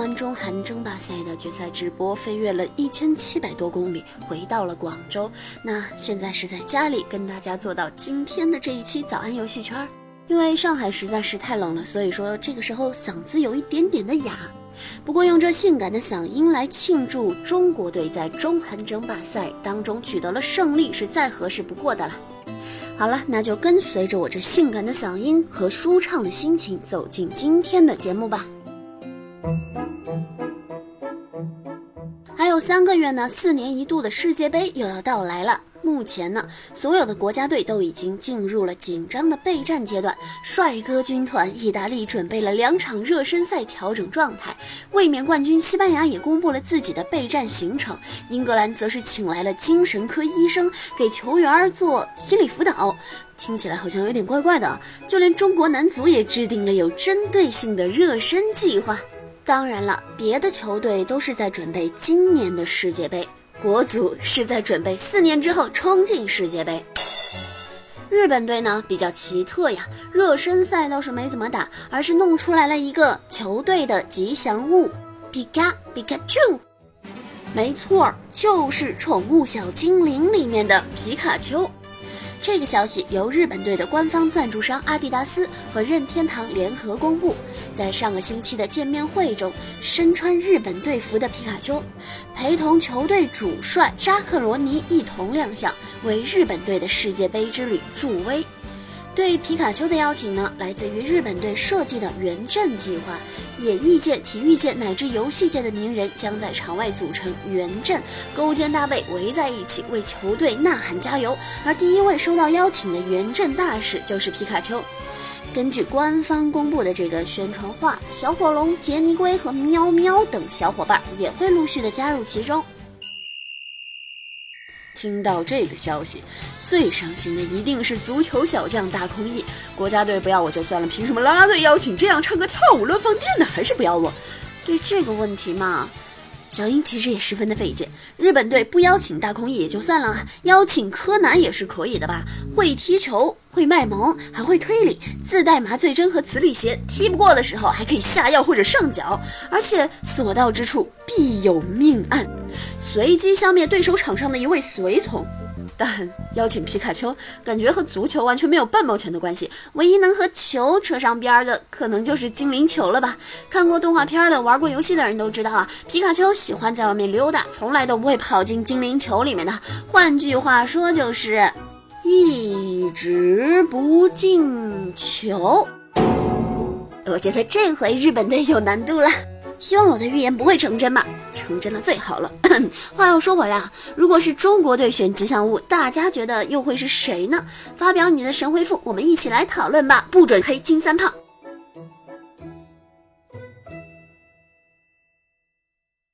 完中韩争霸赛的决赛直播，飞越了一千七百多公里，回到了广州。那现在是在家里跟大家做到今天的这一期早安游戏圈。因为上海实在是太冷了，所以说这个时候嗓子有一点点的哑。不过用这性感的嗓音来庆祝中国队在中韩争霸赛当中取得了胜利，是再合适不过的了。好了，那就跟随着我这性感的嗓音和舒畅的心情，走进今天的节目吧。有三个月呢，四年一度的世界杯又要到来了。目前呢，所有的国家队都已经进入了紧张的备战阶段。帅哥军团意大利准备了两场热身赛调整状态，卫冕冠军西班牙也公布了自己的备战行程。英格兰则是请来了精神科医生给球员做心理辅导，听起来好像有点怪怪的。就连中国男足也制定了有针对性的热身计划。当然了，别的球队都是在准备今年的世界杯。国足是在准备四年之后冲进世界杯。日本队呢比较奇特呀，热身赛倒是没怎么打，而是弄出来了一个球队的吉祥物皮卡皮卡丘。没错，就是宠物小精灵里面的皮卡丘。这个消息由日本队的官方赞助商阿迪达斯和任天堂联合公布。在上个星期的见面会中，身穿日本队服的皮卡丘陪同球队主帅扎克罗尼一同亮相，为日本队的世界杯之旅助威。对皮卡丘的邀请呢，来自于日本队设计的圆阵计划。演艺界、体育界乃至游戏界的名人将在场外组成圆阵，勾肩搭背围在一起为球队呐喊加油。而第一位收到邀请的圆阵大使就是皮卡丘。根据官方公布的这个宣传画，小火龙、杰尼龟和喵喵等小伙伴也会陆续的加入其中。听到这个消息，最伤心的一定是足球小将大空翼。国家队不要我就算了，凭什么啦啦队邀请这样唱歌跳舞乱放电的还是不要我？对这个问题嘛，小樱其实也十分的费解。日本队不邀请大空翼也就算了，邀请柯南也是可以的吧？会踢球，会卖萌，还会推理，自带麻醉针和磁力鞋，踢不过的时候还可以下药或者上脚，而且所到之处必有命案。随机消灭对手场上的一位随从，但邀请皮卡丘，感觉和足球完全没有半毛钱的关系。唯一能和球扯上边的，可能就是精灵球了吧？看过动画片的、玩过游戏的人都知道啊，皮卡丘喜欢在外面溜达，从来都不会跑进精灵球里面的。换句话说，就是一直不进球。我觉得这回日本队有难度了。希望我的预言不会成真吧，成真的最好了。话又说回来啊，如果是中国队选吉祥物，大家觉得又会是谁呢？发表你的神回复，我们一起来讨论吧。不准黑金三胖。